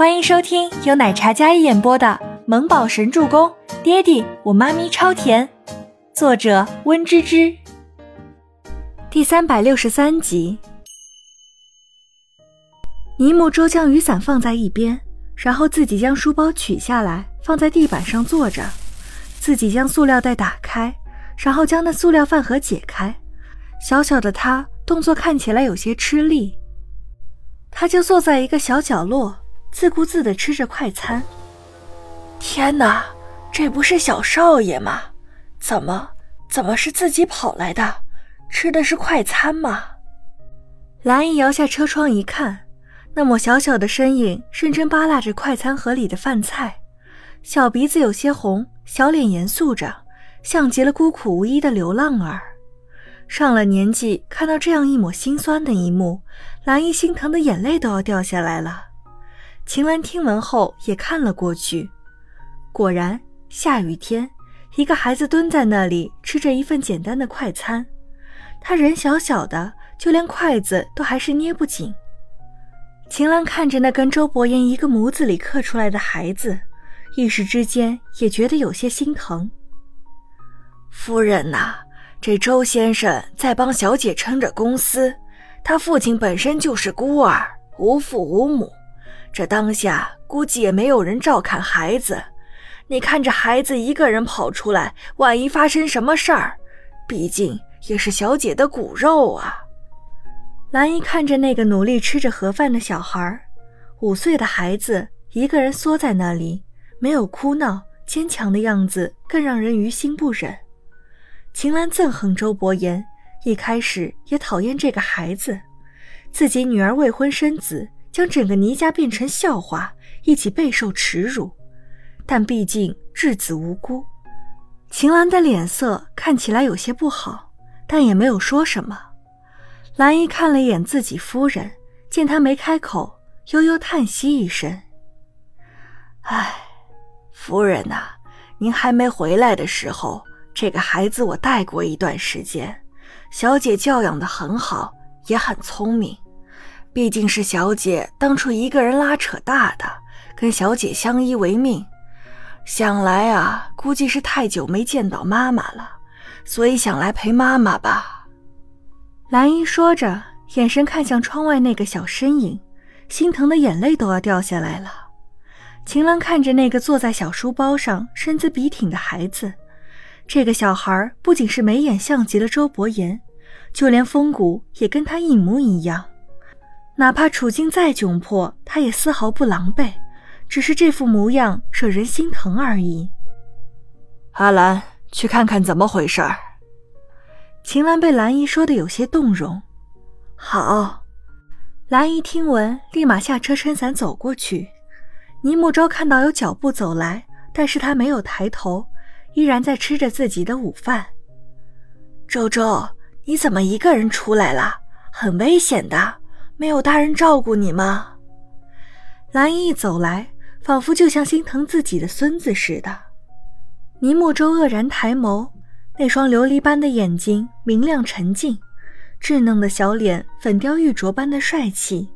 欢迎收听由奶茶嘉一演播的《萌宝神助攻》，爹地我妈咪超甜，作者温芝芝。第三百六十三集。尼木舟将雨伞放在一边，然后自己将书包取下来放在地板上坐着，自己将塑料袋打开，然后将那塑料饭盒解开。小小的他动作看起来有些吃力，他就坐在一个小角落。自顾自地吃着快餐。天哪，这不是小少爷吗？怎么，怎么是自己跑来的？吃的是快餐吗？蓝姨摇下车窗一看，那抹小小的身影认真扒拉着快餐盒里的饭菜，小鼻子有些红，小脸严肃着，像极了孤苦无依的流浪儿。上了年纪，看到这样一抹心酸的一幕，蓝姨心疼的眼泪都要掉下来了。秦岚听闻后也看了过去，果然下雨天，一个孩子蹲在那里吃着一份简单的快餐。他人小小的，就连筷子都还是捏不紧。秦岚看着那跟周伯言一个模子里刻出来的孩子，一时之间也觉得有些心疼。夫人呐，这周先生在帮小姐撑着公司，他父亲本身就是孤儿，无父无母。这当下估计也没有人照看孩子，你看着孩子一个人跑出来，万一发生什么事儿，毕竟也是小姐的骨肉啊。兰姨看着那个努力吃着盒饭的小孩，五岁的孩子一个人缩在那里，没有哭闹，坚强的样子更让人于心不忍。秦岚憎恨周伯言，一开始也讨厌这个孩子，自己女儿未婚生子。将整个倪家变成笑话，一起备受耻辱。但毕竟稚子无辜，秦岚的脸色看起来有些不好，但也没有说什么。兰姨看了一眼自己夫人，见她没开口，悠悠叹息一声：“唉，夫人呐，您还没回来的时候，这个孩子我带过一段时间，小姐教养的很好，也很聪明。”毕竟是小姐当初一个人拉扯大的，跟小姐相依为命。想来啊，估计是太久没见到妈妈了，所以想来陪妈妈吧。兰姨说着，眼神看向窗外那个小身影，心疼的眼泪都要掉下来了。秦岚看着那个坐在小书包上、身姿笔挺的孩子，这个小孩不仅是眉眼像极了周伯言，就连风骨也跟他一模一样。哪怕处境再窘迫，他也丝毫不狼狈，只是这副模样惹人心疼而已。阿兰，去看看怎么回事儿。秦岚被兰姨说的有些动容。好，兰姨听闻，立马下车撑伞走过去。倪木舟看到有脚步走来，但是他没有抬头，依然在吃着自己的午饭。周周，你怎么一个人出来了？很危险的。没有大人照顾你吗？兰姨一走来，仿佛就像心疼自己的孙子似的。倪木舟愕然抬眸，那双琉璃般的眼睛明亮沉静，稚嫩的小脸粉雕玉琢般的帅气。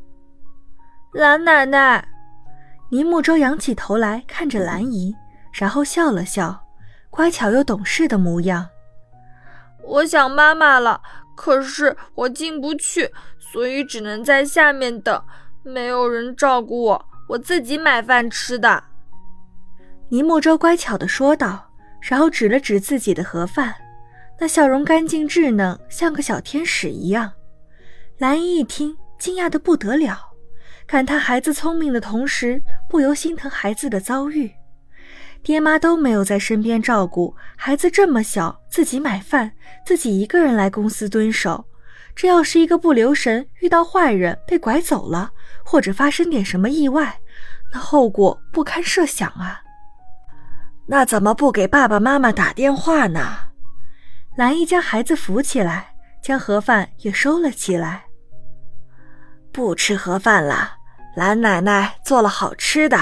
兰奶奶，倪木舟仰起头来看着兰姨，然后笑了笑，乖巧又懂事的模样。我想妈妈了，可是我进不去。所以只能在下面等，没有人照顾我，我自己买饭吃的。倪木舟乖巧地说道，然后指了指自己的盒饭，那笑容干净稚嫩，像个小天使一样。蓝姨一听，惊讶的不得了，感叹孩子聪明的同时，不由心疼孩子的遭遇。爹妈都没有在身边照顾孩子，这么小自己买饭，自己一个人来公司蹲守。这要是一个不留神遇到坏人被拐走了，或者发生点什么意外，那后果不堪设想啊！那怎么不给爸爸妈妈打电话呢？兰姨将孩子扶起来，将盒饭也收了起来。不吃盒饭了，兰奶奶做了好吃的，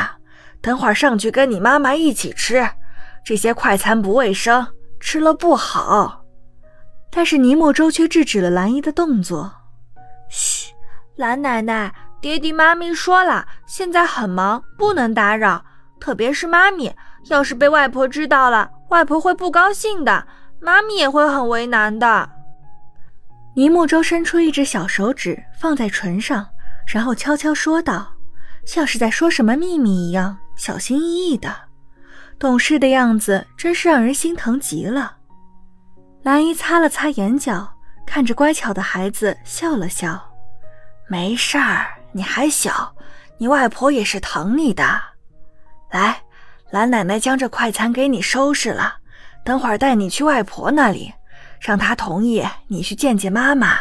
等会儿上去跟你妈妈一起吃。这些快餐不卫生，吃了不好。但是倪莫舟却制止了兰姨的动作。嘘，兰奶奶，爹地妈咪说了，现在很忙，不能打扰。特别是妈咪，要是被外婆知道了，外婆会不高兴的，妈咪也会很为难的。尼木舟伸出一只小手指放在唇上，然后悄悄说道，像是在说什么秘密一样，小心翼翼的。懂事的样子真是让人心疼极了。兰姨擦了擦眼角，看着乖巧的孩子笑了笑：“没事儿，你还小，你外婆也是疼你的。来，兰奶奶将这快餐给你收拾了，等会儿带你去外婆那里，让她同意你去见见妈妈。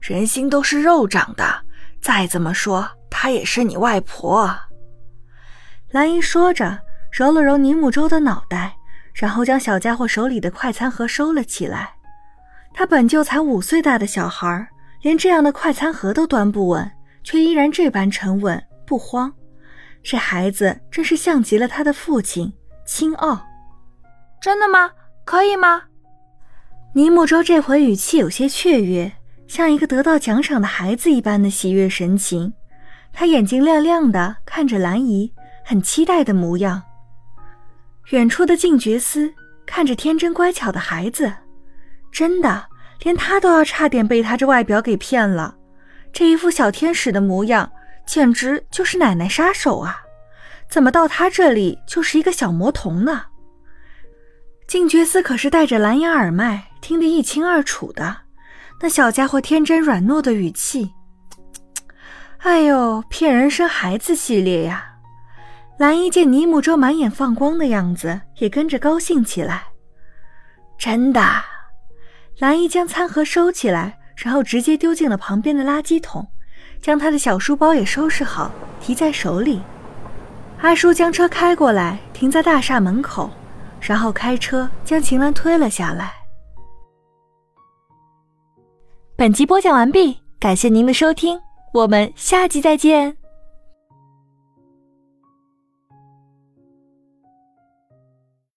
人心都是肉长的，再怎么说她也是你外婆。”兰姨说着。揉了揉尼木舟的脑袋，然后将小家伙手里的快餐盒收了起来。他本就才五岁大的小孩，连这样的快餐盒都端不稳，却依然这般沉稳不慌。这孩子真是像极了他的父亲，青傲。真的吗？可以吗？尼木舟这回语气有些雀跃，像一个得到奖赏的孩子一般的喜悦神情。他眼睛亮亮的看着兰姨，很期待的模样。远处的静觉司看着天真乖巧的孩子，真的连他都要差点被他这外表给骗了。这一副小天使的模样，简直就是奶奶杀手啊！怎么到他这里就是一个小魔童呢？静觉司可是戴着蓝牙耳麦，听得一清二楚的。那小家伙天真软糯的语气，哎呦，骗人生孩子系列呀！蓝衣见尼木舟满眼放光的样子，也跟着高兴起来。真的，蓝衣将餐盒收起来，然后直接丢进了旁边的垃圾桶，将他的小书包也收拾好，提在手里。阿叔将车开过来，停在大厦门口，然后开车将秦岚推了下来。本集播讲完毕，感谢您的收听，我们下集再见。